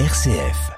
RCF.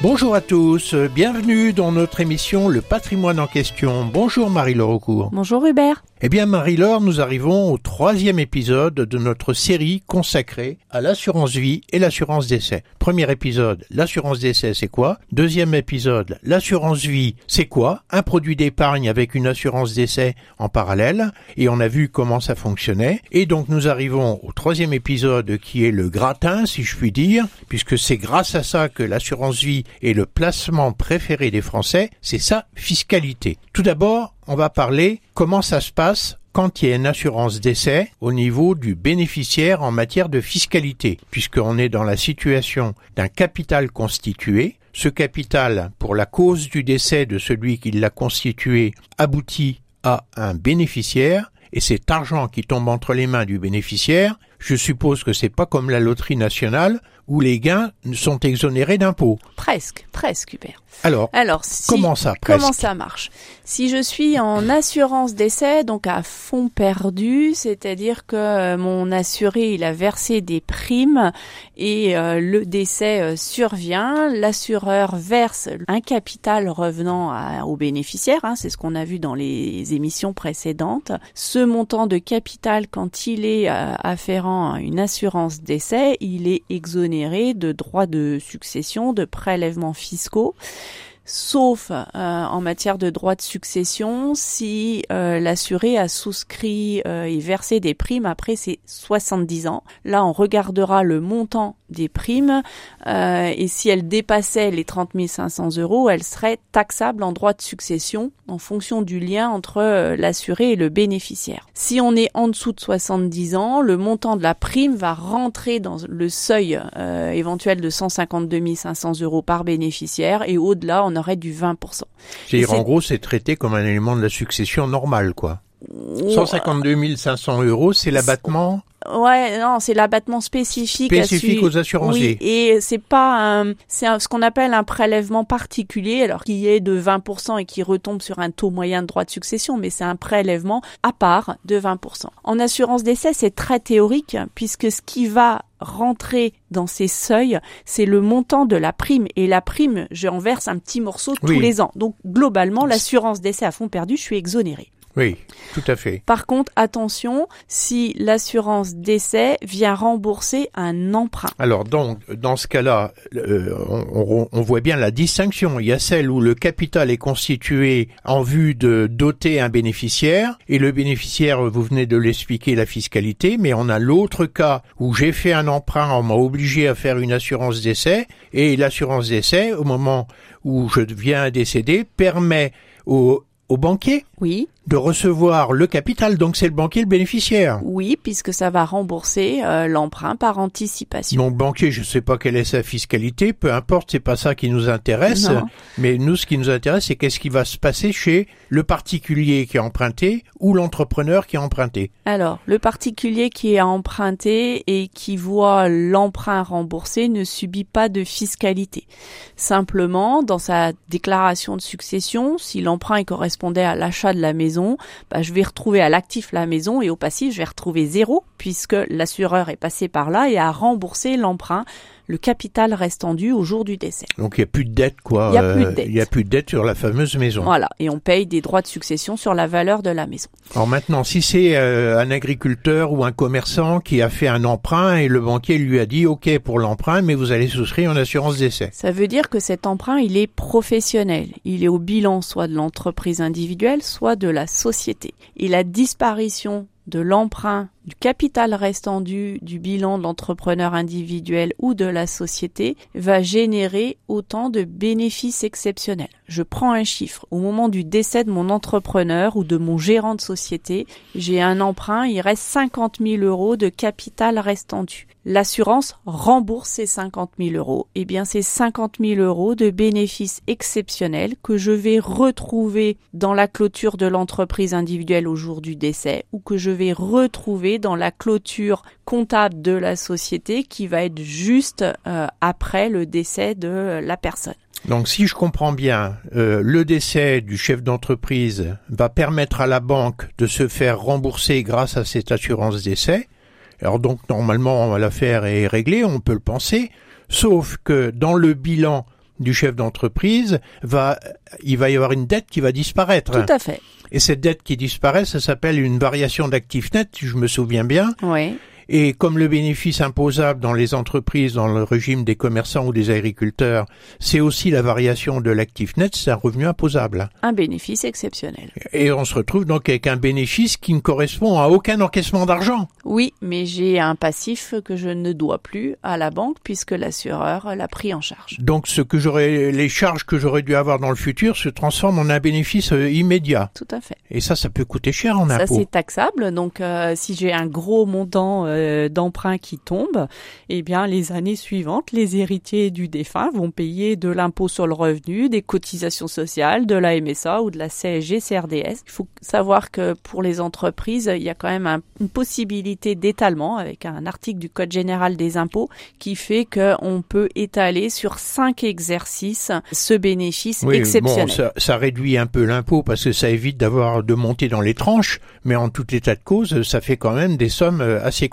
Bonjour à tous, bienvenue dans notre émission Le patrimoine en question. Bonjour Marie-Laure Aucourt. Bonjour Hubert. Eh bien Marie-Laure, nous arrivons au troisième épisode de notre série consacrée à l'assurance vie et l'assurance décès. Premier épisode, l'assurance décès c'est quoi? Deuxième épisode, l'assurance vie c'est quoi? Un produit d'épargne avec une assurance décès en parallèle et on a vu comment ça fonctionnait. Et donc nous arrivons au troisième épisode qui est le gratin si je puis dire, puisque c'est grâce à ça que l'assurance vie est le placement préféré des Français, c'est sa fiscalité. Tout d'abord, on va parler comment ça se passe quand il y a une assurance décès au niveau du bénéficiaire en matière de fiscalité, puisqu'on est dans la situation d'un capital constitué. Ce capital, pour la cause du décès de celui qui l'a constitué, aboutit à un bénéficiaire, et cet argent qui tombe entre les mains du bénéficiaire, je suppose que c'est pas comme la loterie nationale où les gains sont exonérés d'impôts. Presque, presque, Hubert. Alors, Alors si- comment ça, presque Comment ça marche? Si je suis en assurance d'essai, donc à fond perdu, c'est-à-dire que euh, mon assuré il a versé des primes et euh, le décès euh, survient, l'assureur verse un capital revenant à- au bénéficiaire, hein, c'est ce qu'on a vu dans les émissions précédentes. Ce montant de capital, quand il est euh, afférent à une assurance d'essai, il est exonéré de droits de succession, de prélèvements fiscaux sauf euh, en matière de droit de succession si euh, l'assuré a souscrit euh, et versé des primes après ses 70 ans. Là, on regardera le montant des primes euh, et si elle dépassait les 30 500 euros, elle serait taxable en droit de succession en fonction du lien entre euh, l'assuré et le bénéficiaire. Si on est en dessous de 70 ans, le montant de la prime va rentrer dans le seuil euh, éventuel de 152 500 euros par bénéficiaire et au-delà, on aurait du 20%. C'est-à-dire, c'est- en gros, c'est traité comme un élément de la succession normale, quoi. 152 500 euros, c'est l'abattement Ouais, non, c'est l'abattement spécifique. spécifique aux assurances-vie. Oui, et c'est pas un, c'est ce qu'on appelle un prélèvement particulier, alors qui est de 20% et qui retombe sur un taux moyen de droit de succession, mais c'est un prélèvement à part de 20%. En assurance d'essai, c'est très théorique, puisque ce qui va rentrer dans ces seuils, c'est le montant de la prime. Et la prime, j'en verse un petit morceau tous Oui. les ans. Donc, globalement, l'assurance d'essai à fond perdu, je suis exonérée. Oui, tout à fait. Par contre, attention, si l'assurance décès vient rembourser un emprunt. Alors donc, dans ce cas-là, euh, on, voit bien la distinction. Il y a celle où le capital est constitué en vue de doter un bénéficiaire, et le bénéficiaire, vous venez de l'expliquer, la fiscalité, mais on a l'autre cas où j'ai fait un emprunt, on m'a obligé à faire une assurance d'essai, et l'assurance d'essai, au moment où je viens décéder, permet au, au banquier Oui, de recevoir le capital, donc c'est le banquier le bénéficiaire. oui, puisque ça va rembourser euh, l'emprunt par anticipation. Donc banquier, je sais pas quelle est sa fiscalité, peu importe, c'est pas ça qui nous intéresse. Non. Mais nous, ce qui nous intéresse, c'est qu'est-ce qui va se passer chez le particulier qui a emprunté ou l'entrepreneur qui a emprunté. Alors, le particulier qui a emprunté et qui voit l'emprunt remboursé ne subit pas de fiscalité. Simplement, dans sa déclaration de succession, si l'emprunt correspondait à l'achat de la maison, bah, je vais retrouver à l'actif la maison et au passif, je vais retrouver zéro puisque l'assureur est passé par là et a remboursé l'emprunt, le capital restant dû au jour du décès. Donc il n'y a plus de dette, quoi. Il y a plus de Euh, dette. Il n'y a plus de dette sur la fameuse maison. Voilà, et on paye des droits de succession sur la valeur de la maison. Alors maintenant, si c'est euh, un agriculteur ou un commerçant qui a fait un emprunt et le banquier lui a dit OK pour l'emprunt, mais vous allez souscrire une assurance d'essai. Ça veut dire que cet emprunt, il est professionnel. Il est au bilan soit de l'entreprise individuelle, soit de la société. Et la disparition de l'emprunt, du capital restant du bilan de l'entrepreneur individuel ou de la société va générer autant de bénéfices exceptionnels. Je prends un chiffre. Au moment du décès de mon entrepreneur ou de mon gérant de société, j'ai un emprunt, il reste 50 000 euros de capital restant dû. L'assurance rembourse ces 50 000 euros. Eh bien, c'est 50 000 euros de bénéfices exceptionnels que je vais retrouver dans la clôture de l'entreprise individuelle au jour du décès ou que je vais retrouver dans la clôture comptable de la société qui va être juste euh, après le décès de la personne. Donc si je comprends bien, euh, le décès du chef d'entreprise va permettre à la banque de se faire rembourser grâce à cette assurance décès. Alors donc normalement l'affaire est réglée, on peut le penser, sauf que dans le bilan du chef d'entreprise, va, il va y avoir une dette qui va disparaître. Tout à fait. Et cette dette qui disparaît, ça s'appelle une variation d'actifs net, si je me souviens bien. Oui. Et comme le bénéfice imposable dans les entreprises, dans le régime des commerçants ou des agriculteurs, c'est aussi la variation de l'actif net, c'est un revenu imposable. Un bénéfice exceptionnel. Et on se retrouve donc avec un bénéfice qui ne correspond à aucun encaissement d'argent. Oui, mais j'ai un passif que je ne dois plus à la banque puisque l'assureur l'a pris en charge. Donc ce que j'aurais, les charges que j'aurais dû avoir dans le futur se transforment en un bénéfice euh, immédiat. Tout à fait. Et ça, ça peut coûter cher en impôts. Ça c'est taxable. Donc euh, si j'ai un gros montant euh, d'emprunt qui tombe, eh bien les années suivantes, les héritiers du défunt vont payer de l'impôt sur le revenu, des cotisations sociales, de la MSA ou de la CSG CRDS. Il faut savoir que pour les entreprises, il y a quand même une possibilité d'étalement avec un article du Code général des impôts qui fait qu'on peut étaler sur cinq exercices ce bénéfice oui, exceptionnel. Bon, ça, ça réduit un peu l'impôt parce que ça évite d'avoir de monter dans les tranches, mais en tout état de cause, ça fait quand même des sommes euh, assez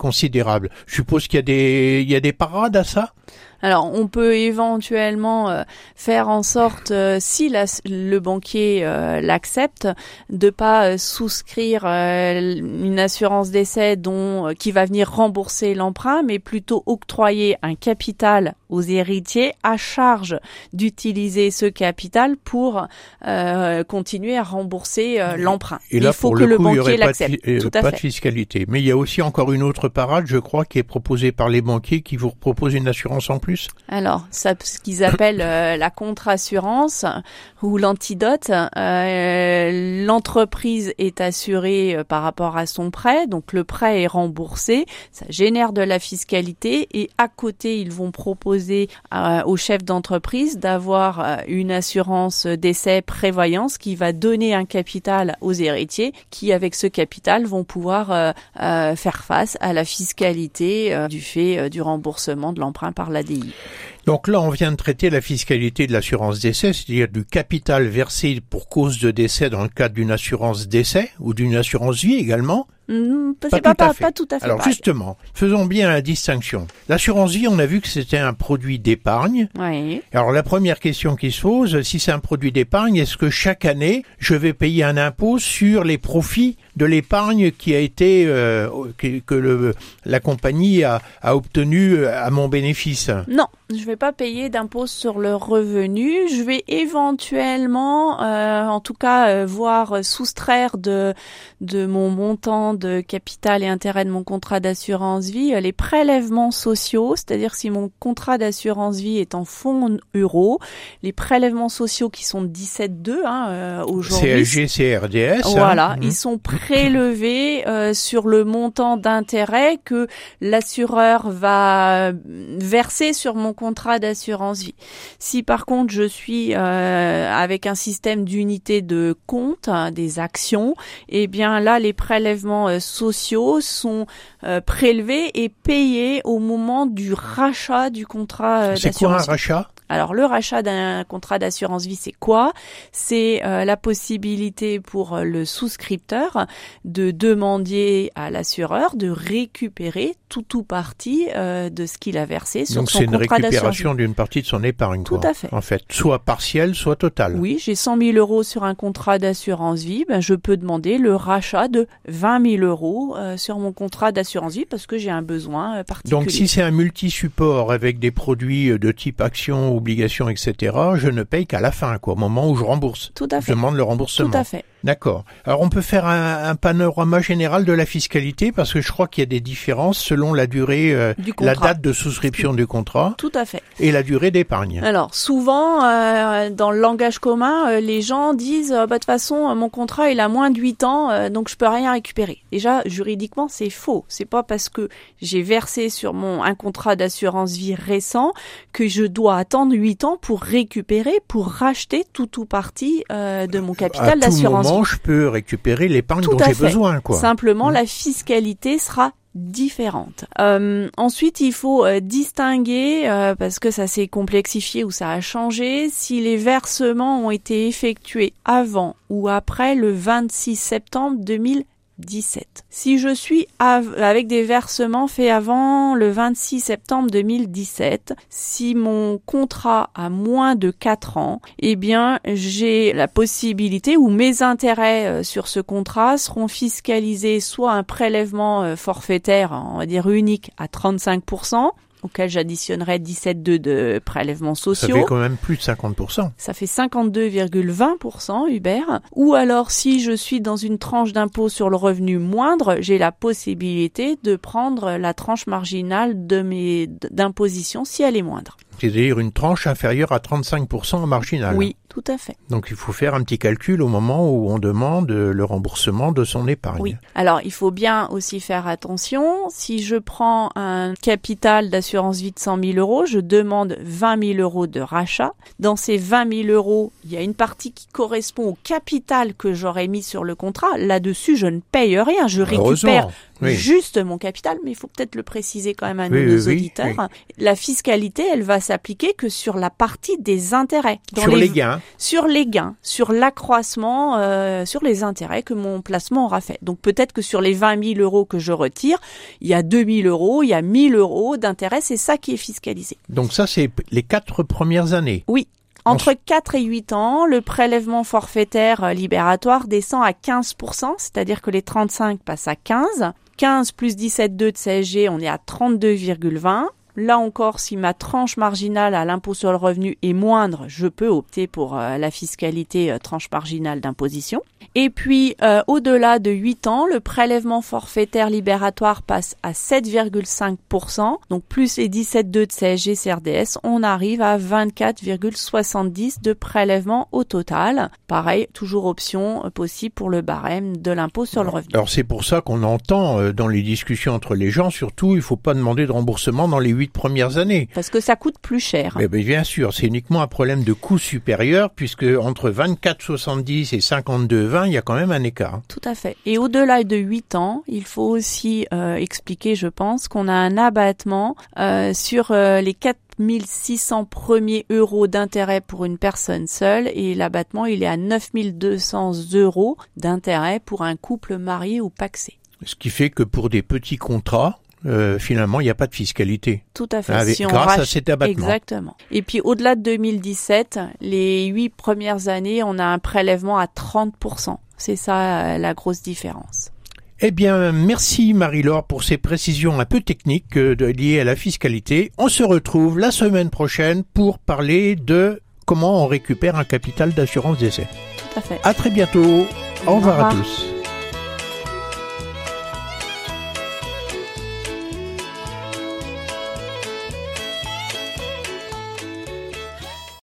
Je suppose qu'il y a des, il y a des parades à ça? Alors, on peut éventuellement euh, faire en sorte, euh, si la, le banquier euh, l'accepte, de pas souscrire une assurance d'essai dont qui va venir rembourser l'emprunt, mais plutôt octroyer un capital aux héritiers à charge d'utiliser ce capital pour continuer à rembourser l'emprunt. il faut que le, coup, banquier l'accepte. Tout à pas fait. de fiscalité. Mais il y a aussi encore une autre parade, je crois, qui est proposée par les banquiers qui vous proposent une assurance en plus alors, ça, ce qu'ils appellent euh, la contre-assurance ou l'antidote, euh, l'entreprise est assurée euh, par rapport à son prêt, donc le prêt est remboursé, ça génère de la fiscalité et à côté, ils vont proposer au chef d'entreprise d'avoir une assurance d'essai prévoyance qui va donner un capital aux héritiers qui, avec ce capital, vont pouvoir faire face à la fiscalité du fait du remboursement de l'emprunt par l'ADI. Donc là, on vient de traiter la fiscalité de l'assurance décès, c'est-à-dire du capital versé pour cause de décès dans le cadre d'une assurance décès ou d'une assurance vie également. Mmh, pas, pas, pas, pas, tout à fait. Alors justement, faisons bien la distinction. L'assurance vie, on a vu que c'était un produit d'épargne. Oui. Alors la première question qui se pose, si c'est un produit d'épargne, est-ce que chaque année, je vais payer un impôt sur les profits de l'épargne qui a été euh, que, que le, la compagnie a, a obtenu à mon bénéfice? Non, je vais pas payer d'impôt sur le revenu. Je vais éventuellement, euh, en tout cas, euh, voir soustraire de de mon montant de capital et intérêt de mon contrat d'assurance vie les prélèvements sociaux, c'est-à-dire si mon contrat d'assurance vie est en fonds euros, les prélèvements sociaux qui sont 17,2 hein, aujourd'hui. CLG, CRDS. Voilà, hein. ils sont prélevé euh, sur le montant d'intérêt que l'assureur va verser sur mon contrat d'assurance vie. Si par contre je suis euh, avec un système d'unité de compte, hein, des actions, eh bien là les prélèvements euh, sociaux sont prélevés et payés au moment du rachat du contrat d'assurance. C'est quoi un rachat? Alors le rachat d'un contrat d'assurance vie, c'est quoi? C'est euh, la possibilité pour euh, le souscripteur de demander à l'assureur de récupérer tout ou partie euh, de ce qu'il a versé sur Donc son contrat d'assurance. Donc c'est une récupération d'une partie de son épargne. Tout quoi, à fait. En fait, soit partielle, soit totale. Oui, j'ai 100 000 euros sur un contrat d'assurance vie, ben, je peux demander le rachat de 20 000 euros sur mon contrat d'assurance vie parce que j'ai un besoin particulier. Donc si c'est un multi-support avec des produits de type action, obligations, etc., je ne paye qu'à la fin, quoi, au moment où je rembourse. Tout à fait. Je demande le remboursement. Tout à fait. D'accord. Alors on peut faire un, un, panorama général de la fiscalité parce que je crois qu'il y a des différences selon la durée, euh, la date de souscription du contrat. Tout à fait. Et la durée d'épargne. Alors souvent, euh, dans le langage commun, euh, les gens disent bah, de toute façon mon contrat il a moins de 8 ans donc je peux rien récupérer. Déjà juridiquement c'est faux. C'est pas parce que j'ai versé sur mon un contrat d'assurance vie récent que je dois attendre prendre 8 ans pour récupérer, pour racheter tout ou partie euh, de mon capital à tout d'assurance. moment, je peux récupérer l'épargne dont j'ai besoin, quoi. Simplement, Mm. la fiscalité sera différente. Euh, ensuite, il faut euh, distinguer, euh, parce que ça s'est complexifié ou ça a changé, si les versements ont été effectués avant ou après le 26 septembre 2017. Si je suis av- avec des versements faits avant le 26 septembre 2017, si mon contrat a moins de 4 ans, eh bien, j'ai la possibilité ou mes intérêts euh, sur ce contrat seront fiscalisés soit un prélèvement euh, forfaitaire, on va dire unique à 35%, auquel j'additionnerai 17,2 de prélèvements Ça sociaux. fait quand même plus de 50%. Ça fait 52,20% Hubert. Ou alors, si je suis dans une tranche d'impôt sur le revenu moindre, j'ai la possibilité de prendre la tranche marginale de mes d'imposition si elle est moindre. C'est-à-dire une tranche inférieure à 35% en marginal. Oui, tout à fait. Donc il faut faire un petit calcul au moment où on demande le remboursement de son épargne. Oui. Alors, il faut bien aussi faire attention. Si je prends un capital d'assurance vie de 100 000 euros, je demande 20 000 euros de rachat. Dans ces 20 000 euros, il y a une partie qui correspond au capital que j'aurais mis sur le contrat. Là-dessus, je ne paye rien. Je récupère. Oui. juste mon capital, mais il faut peut-être le préciser quand même à Oui, nos oui, auditeurs. La fiscalité, elle va s'appliquer que sur la partie des intérêts. Dans Sur les gains. sur les gains, sur l'accroissement, euh, sur les intérêts que mon placement aura fait. Donc peut-être que sur les 20 000 euros que je retire, il y a 2 000 euros, il y a 1 000 euros d'intérêt, c'est ça qui est fiscalisé. Donc ça, c'est les quatre premières années. Oui. Entre 4 et 8 ans, le prélèvement forfaitaire euh, libératoire descend à 15%, c'est-à-dire que les 35 passent à 15. 15 plus 17,2 de CSG, on est à 32,20. Là encore, si ma tranche marginale à l'impôt sur le revenu est moindre, je peux opter pour euh, la fiscalité euh, tranche marginale d'imposition. Et puis, euh, au-delà de 8 ans, le prélèvement forfaitaire libératoire passe à 7,5%. Donc, plus les 17,2 de CSG CRDS, on arrive à 24,70 de prélèvement au total. Pareil, toujours option euh, possible pour le barème de l'impôt sur le revenu. Alors c'est pour ça qu'on entend euh, dans les discussions entre les gens, surtout, il faut pas demander de remboursement dans les huit premières années. Parce que ça coûte plus cher. Eh bien, bien sûr, c'est uniquement un problème de coût supérieur, puisque entre 24,70 et 52,20, il y a quand même un écart. Tout à fait. Et au-delà de 8 ans, il faut aussi euh, expliquer, je pense, qu'on a un abattement euh, sur euh, les 4600 premiers euros d'intérêt pour une personne seule et l'abattement, il est à 9200 euros d'intérêt pour un couple marié ou paxé. Ce qui fait que pour des petits contrats, euh, finalement, il n'y a pas de fiscalité. Tout à fait. Avec- Si on grâce à cet abattement. Exactement. Et puis au-delà de 2017, les huit premières années, on a un prélèvement à 30%. C'est ça euh, la grosse différence. Eh bien, merci Marie-Laure pour ces précisions un peu techniques euh, liées à la fiscalité. On se retrouve la semaine prochaine pour parler de comment on récupère un capital d'assurance d'essai. Tout à fait. À très bientôt. Au revoir à tous.